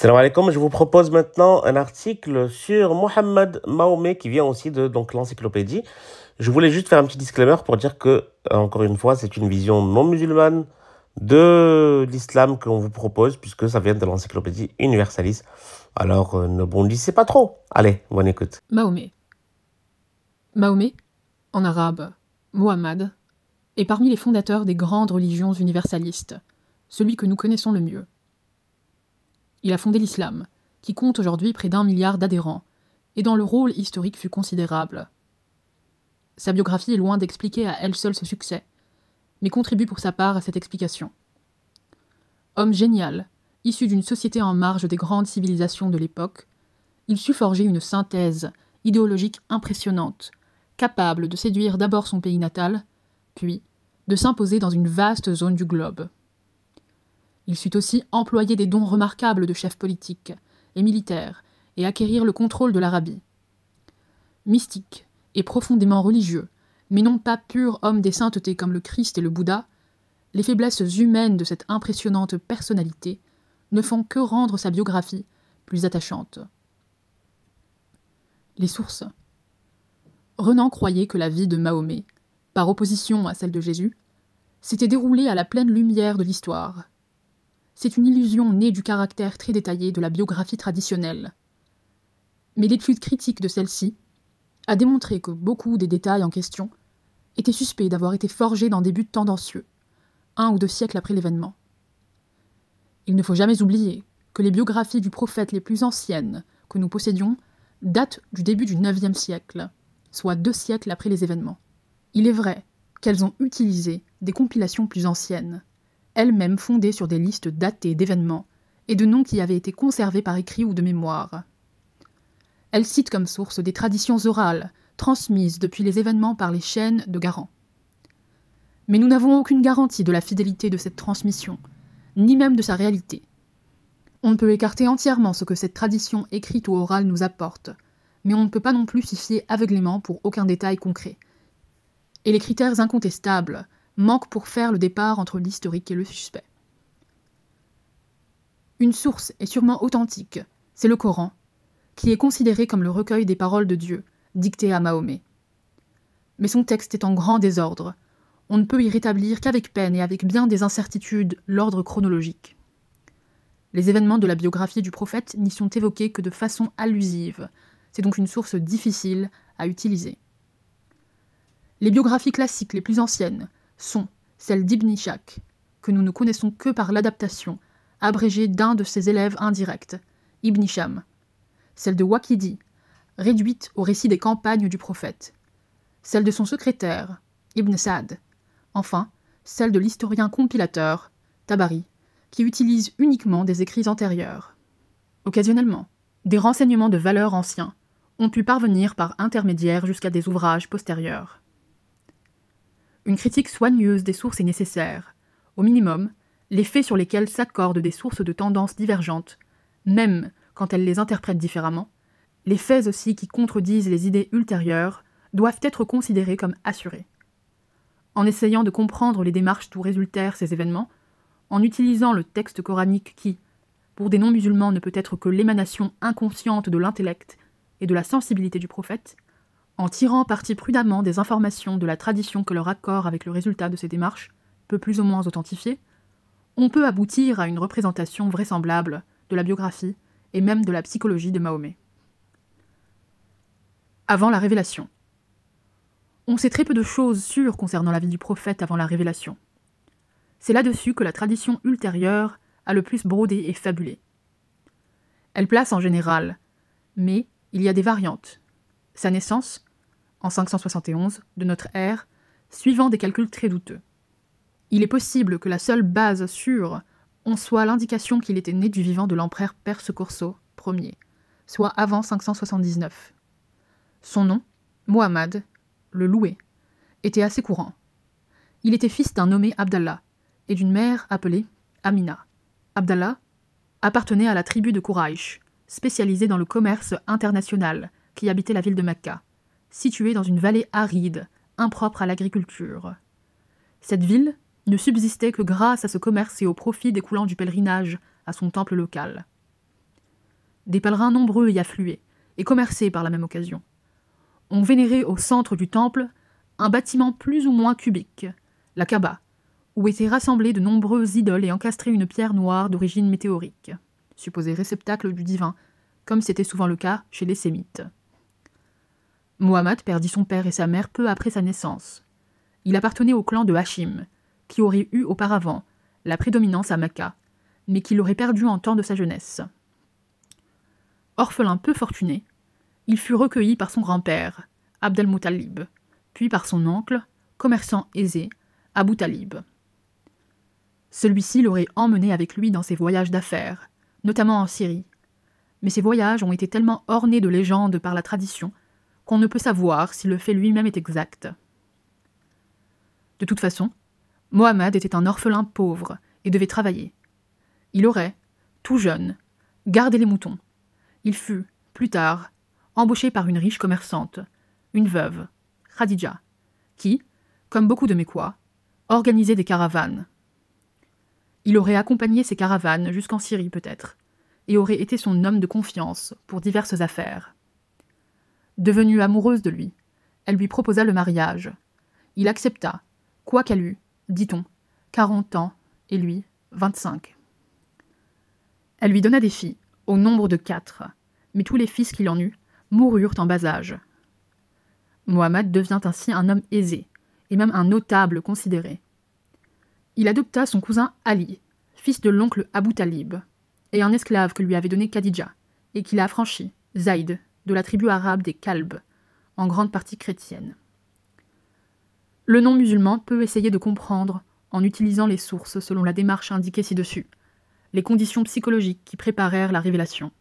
Salam alaikum, je vous propose maintenant un article sur Mohammed Mahomet qui vient aussi de l'encyclopédie. Je voulais juste faire un petit disclaimer pour dire que, euh, encore une fois, c'est une vision non musulmane de l'islam qu'on vous propose puisque ça vient de l'encyclopédie universaliste. Alors euh, ne bondissez pas trop. Allez, bonne écoute. Mahomet. Mahomet, en arabe, Muhammad, est parmi les fondateurs des grandes religions universalistes, celui que nous connaissons le mieux. Il a fondé l'islam, qui compte aujourd'hui près d'un milliard d'adhérents, et dont le rôle historique fut considérable. Sa biographie est loin d'expliquer à elle seule ce succès, mais contribue pour sa part à cette explication. Homme génial, issu d'une société en marge des grandes civilisations de l'époque, il sut forger une synthèse idéologique impressionnante, capable de séduire d'abord son pays natal, puis de s'imposer dans une vaste zone du globe. Il sut aussi employer des dons remarquables de chefs politiques et militaires et acquérir le contrôle de l'Arabie. Mystique et profondément religieux, mais non pas pur homme des saintetés comme le Christ et le Bouddha, les faiblesses humaines de cette impressionnante personnalité ne font que rendre sa biographie plus attachante. Les sources. Renan croyait que la vie de Mahomet, par opposition à celle de Jésus, s'était déroulée à la pleine lumière de l'histoire, c'est une illusion née du caractère très détaillé de la biographie traditionnelle. Mais l'étude critique de celle-ci a démontré que beaucoup des détails en question étaient suspects d'avoir été forgés dans des buts tendancieux, un ou deux siècles après l'événement. Il ne faut jamais oublier que les biographies du prophète les plus anciennes que nous possédions datent du début du IXe siècle, soit deux siècles après les événements. Il est vrai qu'elles ont utilisé des compilations plus anciennes, elle-même fondée sur des listes datées d'événements et de noms qui avaient été conservés par écrit ou de mémoire. Elle cite comme source des traditions orales transmises depuis les événements par les chaînes de Garant. Mais nous n'avons aucune garantie de la fidélité de cette transmission, ni même de sa réalité. On ne peut écarter entièrement ce que cette tradition écrite ou orale nous apporte, mais on ne peut pas non plus s'y fier aveuglément pour aucun détail concret. Et les critères incontestables manque pour faire le départ entre l'historique et le suspect. Une source est sûrement authentique, c'est le Coran, qui est considéré comme le recueil des paroles de Dieu, dictées à Mahomet. Mais son texte est en grand désordre, on ne peut y rétablir qu'avec peine et avec bien des incertitudes l'ordre chronologique. Les événements de la biographie du prophète n'y sont évoqués que de façon allusive, c'est donc une source difficile à utiliser. Les biographies classiques les plus anciennes, sont celles d'Ibn Ishaq, que nous ne connaissons que par l'adaptation, abrégée d'un de ses élèves indirects, Ibn Isham, celle de Waqidi, réduite au récit des campagnes du prophète, celle de son secrétaire, Ibn Sa'd, enfin celle de l'historien compilateur, Tabari, qui utilise uniquement des écrits antérieurs. Occasionnellement, des renseignements de valeur anciens ont pu parvenir par intermédiaire jusqu'à des ouvrages postérieurs. Une critique soigneuse des sources est nécessaire. Au minimum, les faits sur lesquels s'accordent des sources de tendances divergentes, même quand elles les interprètent différemment, les faits aussi qui contredisent les idées ultérieures, doivent être considérés comme assurés. En essayant de comprendre les démarches d'où résultèrent ces événements, en utilisant le texte coranique qui, pour des non-musulmans, ne peut être que l'émanation inconsciente de l'intellect et de la sensibilité du prophète, en tirant parti prudemment des informations de la tradition que leur accord avec le résultat de ces démarches peut plus ou moins authentifier, on peut aboutir à une représentation vraisemblable de la biographie et même de la psychologie de Mahomet. Avant la révélation. On sait très peu de choses sûres concernant la vie du prophète avant la révélation. C'est là-dessus que la tradition ultérieure a le plus brodé et fabulé. Elle place en général, mais il y a des variantes. Sa naissance, en 571 de notre ère, suivant des calculs très douteux. Il est possible que la seule base sûre en soit l'indication qu'il était né du vivant de l'empereur Perse Corso Ier, soit avant 579. Son nom, Mohammad, le loué, était assez courant. Il était fils d'un nommé Abdallah et d'une mère appelée Amina. Abdallah appartenait à la tribu de Quraysh, spécialisée dans le commerce international, qui habitait la ville de Mecca située dans une vallée aride, impropre à l'agriculture. Cette ville ne subsistait que grâce à ce commerce et au profit découlant du pèlerinage à son temple local. Des pèlerins nombreux y affluaient, et commerçaient par la même occasion. On vénérait au centre du temple un bâtiment plus ou moins cubique, la Kaaba, où étaient rassemblées de nombreuses idoles et encastrée une pierre noire d'origine météorique, supposée réceptacle du divin, comme c'était souvent le cas chez les Sémites. Mohammed perdit son père et sa mère peu après sa naissance. Il appartenait au clan de Hachim, qui aurait eu auparavant la prédominance à Mecca, mais qui l'aurait perdu en temps de sa jeunesse. Orphelin peu fortuné, il fut recueilli par son grand-père, Abd al-Muttalib, puis par son oncle, commerçant aisé, Abu Talib. Celui-ci l'aurait emmené avec lui dans ses voyages d'affaires, notamment en Syrie. Mais ces voyages ont été tellement ornés de légendes par la tradition qu'on ne peut savoir si le fait lui-même est exact. De toute façon, Mohammed était un orphelin pauvre et devait travailler. Il aurait, tout jeune, gardé les moutons. Il fut, plus tard, embauché par une riche commerçante, une veuve, Khadija, qui, comme beaucoup de Mécois, organisait des caravanes. Il aurait accompagné ces caravanes jusqu'en Syrie peut-être, et aurait été son homme de confiance pour diverses affaires. Devenue amoureuse de lui, elle lui proposa le mariage. Il accepta, quoiqu'elle eût, dit-on, quarante ans, et lui, vingt-cinq. Elle lui donna des filles, au nombre de quatre, mais tous les fils qu'il en eut moururent en bas âge. Mohammed devient ainsi un homme aisé, et même un notable considéré il adopta son cousin Ali, fils de l'oncle Abu Talib, et un esclave que lui avait donné Khadija, et qu'il a affranchi, Zaïd, de la tribu arabe des Kalbes, en grande partie chrétienne. Le non-musulman peut essayer de comprendre, en utilisant les sources selon la démarche indiquée ci-dessus, les conditions psychologiques qui préparèrent la révélation.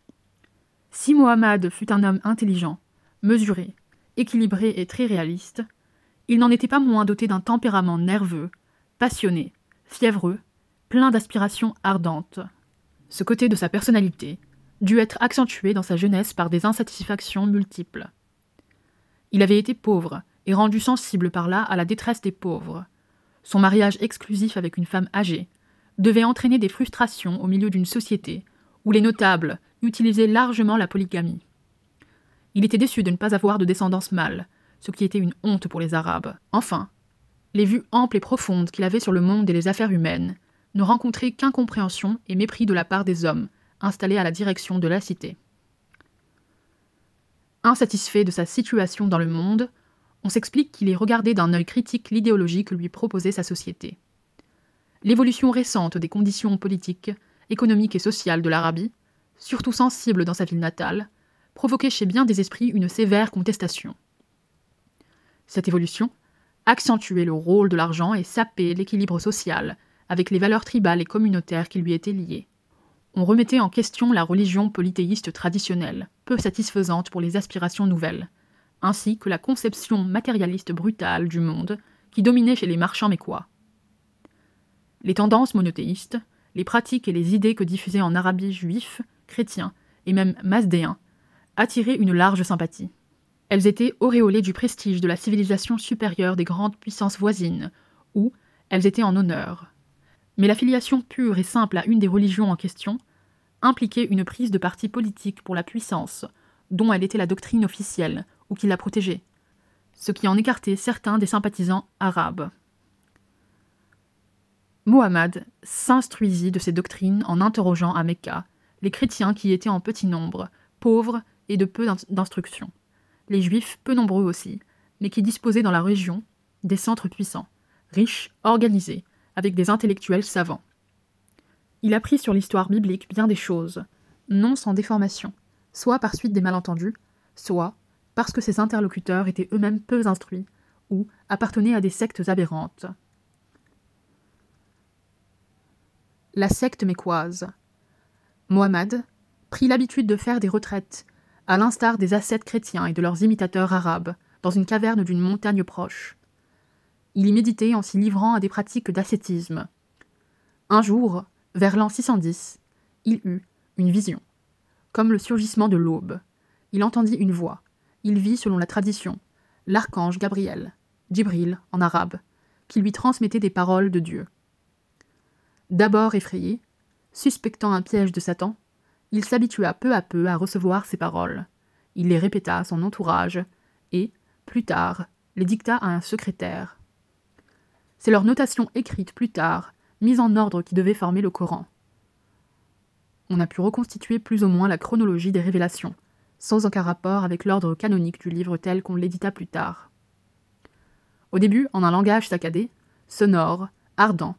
Si Mohammed fut un homme intelligent, mesuré, équilibré et très réaliste, il n'en était pas moins doté d'un tempérament nerveux, passionné, fiévreux, plein d'aspirations ardentes. Ce côté de sa personnalité dut être accentué dans sa jeunesse par des insatisfactions multiples. Il avait été pauvre et rendu sensible par là à la détresse des pauvres. Son mariage exclusif avec une femme âgée devait entraîner des frustrations au milieu d'une société où les notables utilisaient largement la polygamie. Il était déçu de ne pas avoir de descendance mâle, ce qui était une honte pour les Arabes. Enfin, les vues amples et profondes qu'il avait sur le monde et les affaires humaines ne rencontraient qu'incompréhension et mépris de la part des hommes installés à la direction de la cité. Insatisfait de sa situation dans le monde, on s'explique qu'il ait regardé d'un œil critique l'idéologie que lui proposait sa société. L'évolution récente des conditions politiques, économiques et sociales de l'Arabie, surtout sensible dans sa ville natale, provoquait chez bien des esprits une sévère contestation. Cette évolution, accentuer le rôle de l'argent et saper l'équilibre social avec les valeurs tribales et communautaires qui lui étaient liées. On remettait en question la religion polythéiste traditionnelle, peu satisfaisante pour les aspirations nouvelles, ainsi que la conception matérialiste brutale du monde qui dominait chez les marchands mécois. Les tendances monothéistes, les pratiques et les idées que diffusaient en Arabie juifs, chrétiens et même masdéens attiraient une large sympathie. Elles étaient auréolées du prestige de la civilisation supérieure des grandes puissances voisines, où elles étaient en honneur. Mais l'affiliation pure et simple à une des religions en question impliquait une prise de parti politique pour la puissance, dont elle était la doctrine officielle, ou qui la protégeait, ce qui en écartait certains des sympathisants arabes. Mohammed s'instruisit de ces doctrines en interrogeant à Mecca les chrétiens qui étaient en petit nombre, pauvres et de peu d'instruction les Juifs, peu nombreux aussi, mais qui disposaient dans la région des centres puissants, riches, organisés, avec des intellectuels savants. Il apprit sur l'histoire biblique bien des choses, non sans déformation, soit par suite des malentendus, soit parce que ses interlocuteurs étaient eux-mêmes peu instruits ou appartenaient à des sectes aberrantes. La secte mécoise. Mohammed prit l'habitude de faire des retraites à l'instar des ascètes chrétiens et de leurs imitateurs arabes, dans une caverne d'une montagne proche. Il y méditait en s'y livrant à des pratiques d'ascétisme. Un jour, vers l'an 610, il eut une vision. Comme le surgissement de l'aube, il entendit une voix. Il vit, selon la tradition, l'archange Gabriel, Djibril en arabe, qui lui transmettait des paroles de Dieu. D'abord effrayé, suspectant un piège de Satan, Il s'habitua peu à peu à recevoir ces paroles. Il les répéta à son entourage et, plus tard, les dicta à un secrétaire. C'est leur notation écrite plus tard, mise en ordre qui devait former le Coran. On a pu reconstituer plus ou moins la chronologie des révélations, sans aucun rapport avec l'ordre canonique du livre tel qu'on l'édita plus tard. Au début, en un langage saccadé, sonore, ardent,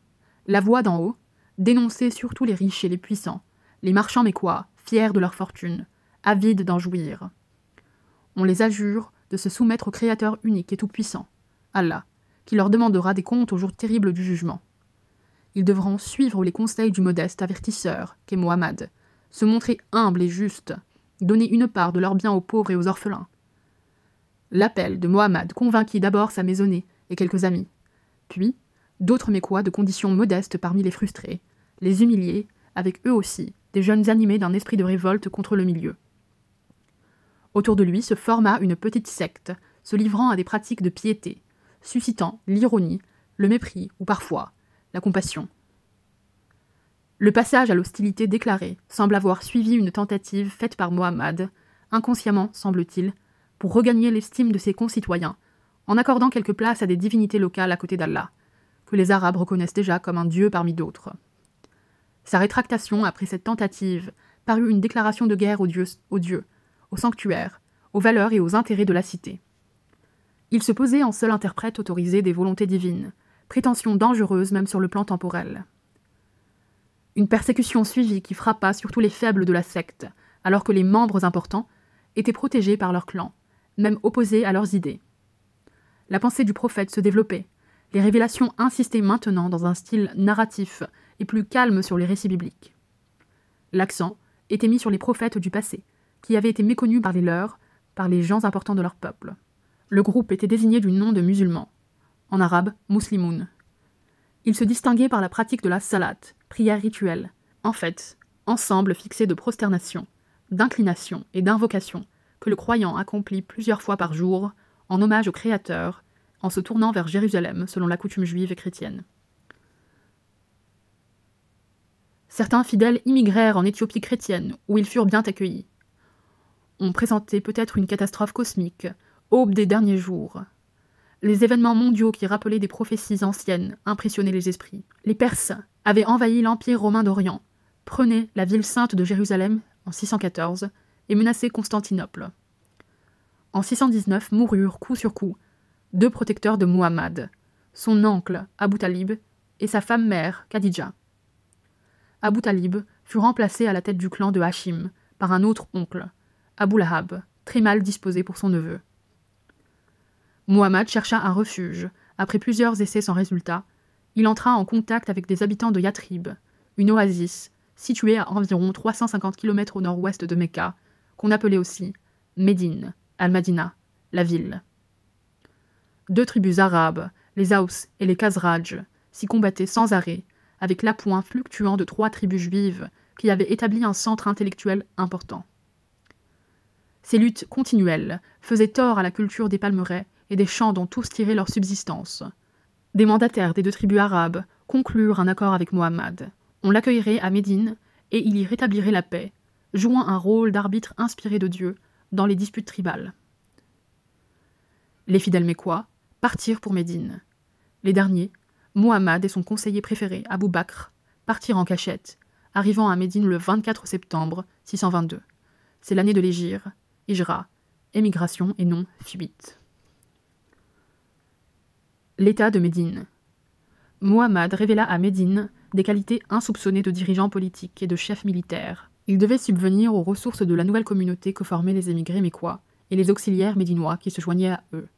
la voix d'en haut dénonçait surtout les riches et les puissants, les marchands mécois, fiers de leur fortune, avides d'en jouir. On les adjure de se soumettre au Créateur unique et tout-puissant, Allah, qui leur demandera des comptes au jour terrible du jugement. Ils devront suivre les conseils du modeste avertisseur, qu'est Mohammed, se montrer humbles et justes, donner une part de leurs biens aux pauvres et aux orphelins. L'appel de Mohammed convainquit d'abord sa maisonnée et quelques amis, puis d'autres mécois de conditions modestes parmi les frustrés, les humiliés, avec eux aussi des jeunes animés d'un esprit de révolte contre le milieu. Autour de lui se forma une petite secte, se livrant à des pratiques de piété, suscitant l'ironie, le mépris ou parfois la compassion. Le passage à l'hostilité déclarée semble avoir suivi une tentative faite par Mohammed, inconsciemment semble-t-il, pour regagner l'estime de ses concitoyens, en accordant quelque place à des divinités locales à côté d'Allah, que les Arabes reconnaissent déjà comme un dieu parmi d'autres. Sa rétractation après cette tentative parut une déclaration de guerre aux, dieux, aux sanctuaires, aux valeurs et aux intérêts de la cité. Il se posait en seul interprète autorisé des volontés divines, prétention dangereuse même sur le plan temporel. Une persécution suivie qui frappa surtout les faibles de la secte, alors que les membres importants étaient protégés par leur clan, même opposés à leurs idées. La pensée du prophète se développait, les révélations insistaient maintenant dans un style narratif et plus calme sur les récits bibliques. L'accent était mis sur les prophètes du passé, qui avaient été méconnus par les leurs, par les gens importants de leur peuple. Le groupe était désigné du nom de musulmans, en arabe muslimoun. Ils se distinguaient par la pratique de la salat, prière rituelle, en fait, ensemble fixé de prosternation, d'inclination et d'invocation que le croyant accomplit plusieurs fois par jour en hommage au Créateur, en se tournant vers Jérusalem selon la coutume juive et chrétienne. Certains fidèles immigrèrent en Éthiopie chrétienne, où ils furent bien accueillis. On présentait peut-être une catastrophe cosmique, aube des derniers jours. Les événements mondiaux qui rappelaient des prophéties anciennes impressionnaient les esprits. Les Perses avaient envahi l'Empire romain d'Orient, prenaient la ville sainte de Jérusalem en 614 et menaçaient Constantinople. En 619 moururent coup sur coup deux protecteurs de Muhammad, son oncle Abu Talib et sa femme mère Khadija. Abu Talib fut remplacé à la tête du clan de Hashim par un autre oncle, Abu Lahab, très mal disposé pour son neveu. Muhammad chercha un refuge. Après plusieurs essais sans résultat, il entra en contact avec des habitants de Yatrib, une oasis située à environ 350 km au nord-ouest de Mecca, qu'on appelait aussi Médine, Al-Madina, la ville. Deux tribus arabes, les Aus et les Khazraj, s'y combattaient sans arrêt, avec l'appoint fluctuant de trois tribus juives qui avaient établi un centre intellectuel important. Ces luttes continuelles faisaient tort à la culture des palmeraies et des champs dont tous tiraient leur subsistance. Des mandataires des deux tribus arabes conclurent un accord avec Mohammed. On l'accueillerait à Médine et il y rétablirait la paix, jouant un rôle d'arbitre inspiré de Dieu dans les disputes tribales. Les fidèles mécois partirent pour Médine. Les derniers, Mohammed et son conseiller préféré, Abou Bakr, partirent en cachette, arrivant à Médine le 24 septembre 622. C'est l'année de l'Égir, Ijra, émigration et non fuite. L'état de Médine. Muhammad révéla à Médine des qualités insoupçonnées de dirigeants politiques et de chefs militaires. Il devait subvenir aux ressources de la nouvelle communauté que formaient les émigrés mécois et les auxiliaires médinois qui se joignaient à eux.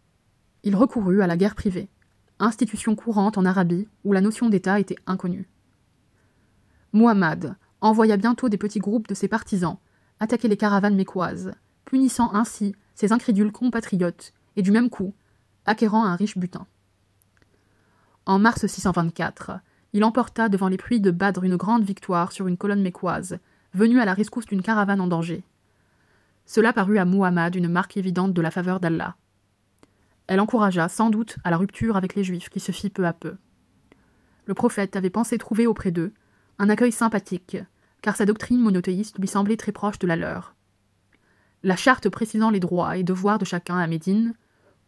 Il recourut à la guerre privée, institution courante en Arabie où la notion d'État était inconnue. Muhammad envoya bientôt des petits groupes de ses partisans attaquer les caravanes mécoises, punissant ainsi ses incrédules compatriotes et du même coup acquérant un riche butin. En mars 624, il emporta devant les puits de Badr une grande victoire sur une colonne mécoise, venue à la rescousse d'une caravane en danger. Cela parut à Muhammad une marque évidente de la faveur d'Allah. Elle encouragea sans doute à la rupture avec les Juifs qui se fit peu à peu. Le prophète avait pensé trouver auprès d'eux un accueil sympathique, car sa doctrine monothéiste lui semblait très proche de la leur. La charte précisant les droits et devoirs de chacun à Médine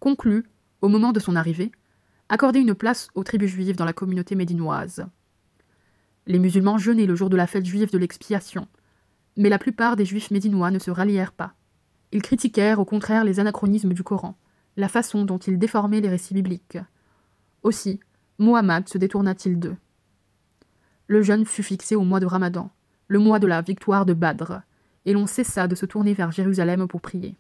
conclut, au moment de son arrivée, accorder une place aux tribus juives dans la communauté médinoise. Les musulmans jeûnaient le jour de la fête juive de l'expiation, mais la plupart des juifs médinois ne se rallièrent pas. Ils critiquèrent au contraire les anachronismes du Coran, la façon dont il déformait les récits bibliques. Aussi, Muhammad se détourna-t-il d'eux. Le jeûne fut fixé au mois de Ramadan, le mois de la victoire de Badr, et l'on cessa de se tourner vers Jérusalem pour prier.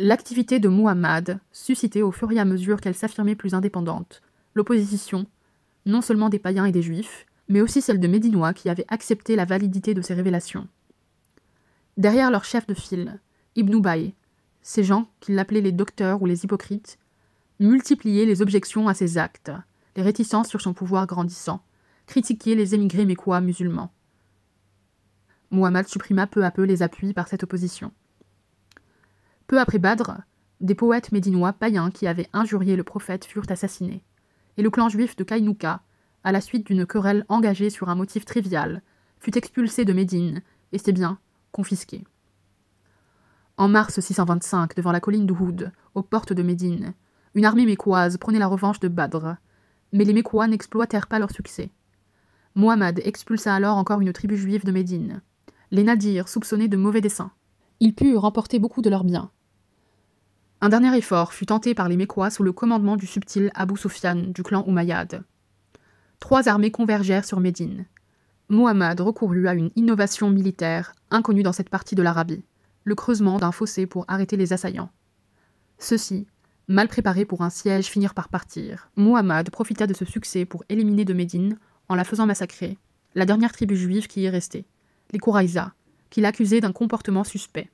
L'activité de Muhammad suscitait au fur et à mesure qu'elle s'affirmait plus indépendante l'opposition, non seulement des païens et des juifs, mais aussi celle de Médinois qui avaient accepté la validité de ces révélations. Derrière leur chef de file, Ibn Ubayy, ces gens qu'il appelait les docteurs ou les hypocrites, multipliaient les objections à ses actes, les réticences sur son pouvoir grandissant, critiquaient les émigrés mécois musulmans. Muhammad supprima peu à peu les appuis par cette opposition. Peu après Badr, des poètes médinois païens qui avaient injurié le prophète furent assassinés, et le clan juif de Kainuka, à la suite d'une querelle engagée sur un motif trivial, fut expulsé de Médine et ses biens confisqués. En mars 625, devant la colline d'Uhud, aux portes de Médine, une armée mécoise prenait la revanche de Badr, mais les Mécois n'exploitèrent pas leur succès. Muhammad expulsa alors encore une tribu juive de Médine. Les Nadirs soupçonnés de mauvais desseins. Ils purent remporter beaucoup de leurs biens. Un dernier effort fut tenté par les Mécois sous le commandement du subtil Abu Sufyan du clan Umayyad. Trois armées convergèrent sur Médine. Muhammad recourut à une innovation militaire inconnue dans cette partie de l'Arabie, le creusement d'un fossé pour arrêter les assaillants. Ceux-ci, mal préparés pour un siège, finirent par partir. Muhammad profita de ce succès pour éliminer de Médine en la faisant massacrer, la dernière tribu juive qui y restait, les Kouraïza, qu'il accusait d'un comportement suspect.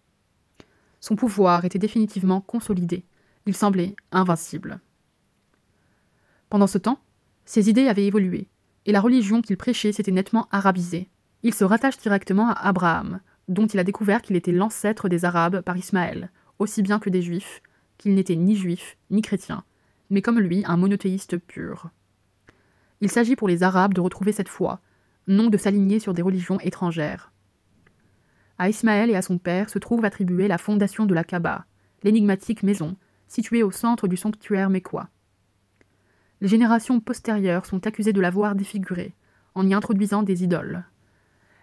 Son pouvoir était définitivement consolidé, il semblait invincible. Pendant ce temps, ses idées avaient évolué, et la religion qu'il prêchait s'était nettement arabisée. Il se rattache directement à Abraham, dont il a découvert qu'il était l'ancêtre des Arabes par Ismaël, aussi bien que des Juifs, qu'il n'était ni juif ni chrétien, mais comme lui un monothéiste pur. Il s'agit pour les Arabes de retrouver cette foi, non de s'aligner sur des religions étrangères. À Ismaël et à son père se trouve attribuée la fondation de la Kaaba, l'énigmatique maison, située au centre du sanctuaire mécois. Les générations postérieures sont accusées de l'avoir défigurée, en y introduisant des idoles.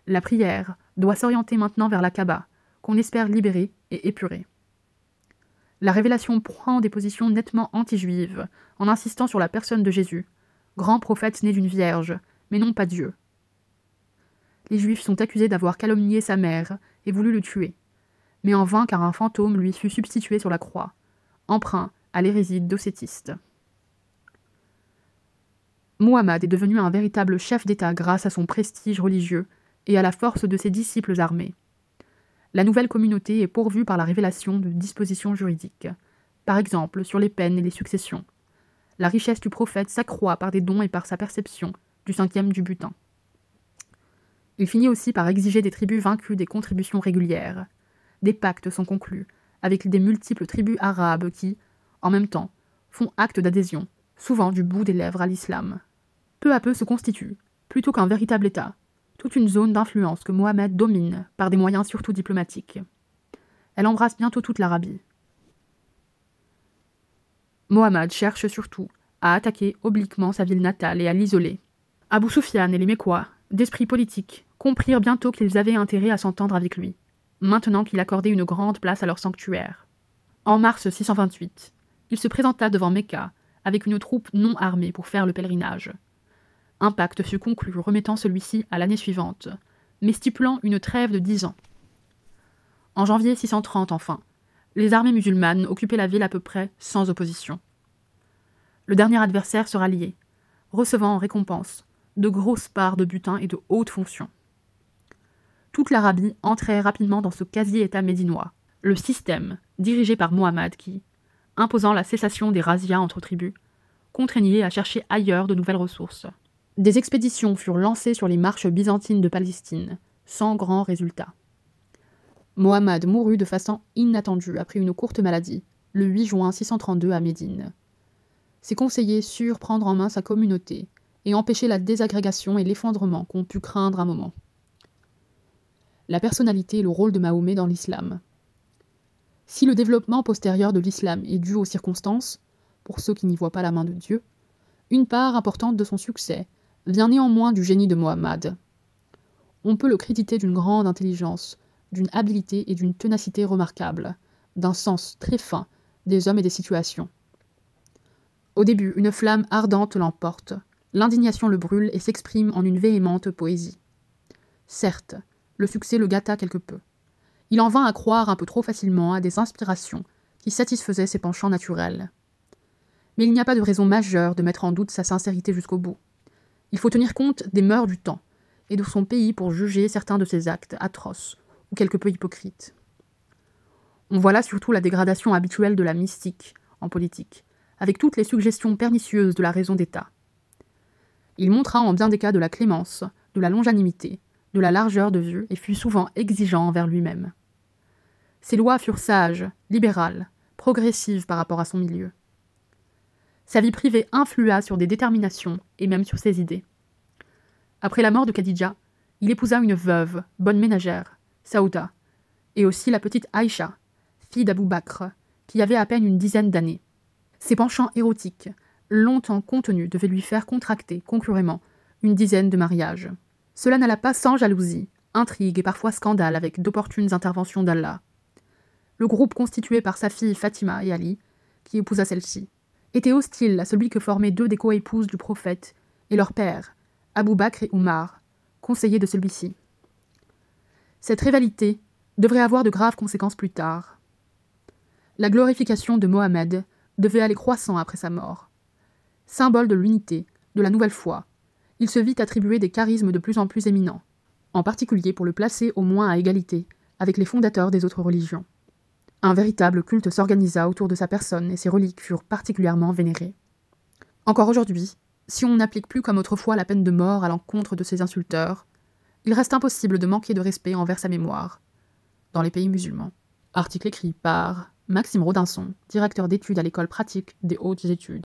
La prière doit s'orienter maintenant vers la Kaaba, qu'on espère libérer et épurer. La révélation prend des positions nettement anti-juives, en insistant sur la personne de Jésus, grand prophète né d'une vierge, mais non pas Dieu. Les Juifs sont accusés d'avoir calomnié sa mère et voulu le tuer, mais en vain car un fantôme lui fut substitué sur la croix, emprunt à l'hérésie docétiste. Muhammad est devenu un véritable chef d'État grâce à son prestige religieux et à la force de ses disciples armés. La nouvelle communauté est pourvue par la révélation de dispositions juridiques, par exemple sur les peines et les successions, la richesse du prophète s'accroît par des dons et par sa perception du cinquième du butin. Il finit aussi par exiger des tribus vaincues des contributions régulières. Des pactes sont conclus avec des multiples tribus arabes qui, en même temps, font acte d'adhésion, souvent du bout des lèvres à l'islam. Peu à peu se constitue, plutôt qu'un véritable État, toute une zone d'influence que Mohamed domine par des moyens surtout diplomatiques. Elle embrasse bientôt toute l'Arabie. Mohammad cherche surtout à attaquer obliquement sa ville natale et à l'isoler. Abu Sufyan et les Mécois, d'esprit politique, comprirent bientôt qu'ils avaient intérêt à s'entendre avec lui, maintenant qu'il accordait une grande place à leur sanctuaire. En mars 628, il se présenta devant Mecca avec une troupe non armée pour faire le pèlerinage. Un pacte fut conclu remettant celui-ci à l'année suivante, mais stipulant une trêve de dix ans. En janvier 630 enfin, les armées musulmanes occupaient la ville à peu près sans opposition. Le dernier adversaire sera lié, recevant en récompense de grosses parts de butin et de hautes fonctions. Toute l'Arabie entrait rapidement dans ce quasi-État médinois, le système dirigé par Mohammed qui, imposant la cessation des razzias entre tribus, contraignait à chercher ailleurs de nouvelles ressources. Des expéditions furent lancées sur les marches byzantines de Palestine, sans grand résultat. Mohammed mourut de façon inattendue après une courte maladie, le 8 juin 632 à Médine. Ses conseillers surent prendre en main sa communauté et empêcher la désagrégation et l'effondrement qu'ont pu craindre un moment. La personnalité et le rôle de Mahomet dans l'islam. Si le développement postérieur de l'islam est dû aux circonstances, pour ceux qui n'y voient pas la main de Dieu, une part importante de son succès vient néanmoins du génie de Mohammed. On peut le créditer d'une grande intelligence, d'une habileté et d'une ténacité remarquables, d'un sens très fin des hommes et des situations. Au début, une flamme ardente l'emporte, l'indignation le brûle et s'exprime en une véhémente poésie. Certes, le succès le gâta quelque peu. Il en vint à croire un peu trop facilement à des inspirations qui satisfaisaient ses penchants naturels. Mais il n'y a pas de raison majeure de mettre en doute sa sincérité jusqu'au bout. Il faut tenir compte des mœurs du temps et de son pays pour juger certains de ses actes atroces ou quelque peu hypocrites. On voit là surtout la dégradation habituelle de la mystique en politique, avec toutes les suggestions pernicieuses de la raison d'État. Il montra en bien des cas de la clémence, de la longanimité, de la largeur de vue et fut souvent exigeant envers lui-même. Ses lois furent sages, libérales, progressives par rapport à son milieu. Sa vie privée influa sur des déterminations et même sur ses idées. Après la mort de Khadija, il épousa une veuve, bonne ménagère, Saouda, et aussi la petite Aïcha, fille d'Abou Bakr, qui avait à peine une dizaine d'années. Ses penchants érotiques, longtemps contenus, devaient lui faire contracter, concurremment, une dizaine de mariages. Cela n'alla pas sans jalousie, intrigue et parfois scandale avec d'opportunes interventions d'Allah. Le groupe constitué par sa fille Fatima et Ali, qui épousa celle-ci, était hostile à celui que formaient deux des coépouses du prophète et leur père, Abou Bakr et Oumar, conseillers de celui-ci. Cette rivalité devrait avoir de graves conséquences plus tard. La glorification de Mohammed devait aller croissant après sa mort. Symbole de l'unité, de la nouvelle foi, il se vit attribuer des charismes de plus en plus éminents, en particulier pour le placer au moins à égalité avec les fondateurs des autres religions. Un véritable culte s'organisa autour de sa personne et ses reliques furent particulièrement vénérées. Encore aujourd'hui, si on n'applique plus comme autrefois la peine de mort à l'encontre de ses insulteurs, il reste impossible de manquer de respect envers sa mémoire, dans les pays musulmans. Article écrit par Maxime Rodinson, directeur d'études à l'école pratique des hautes études.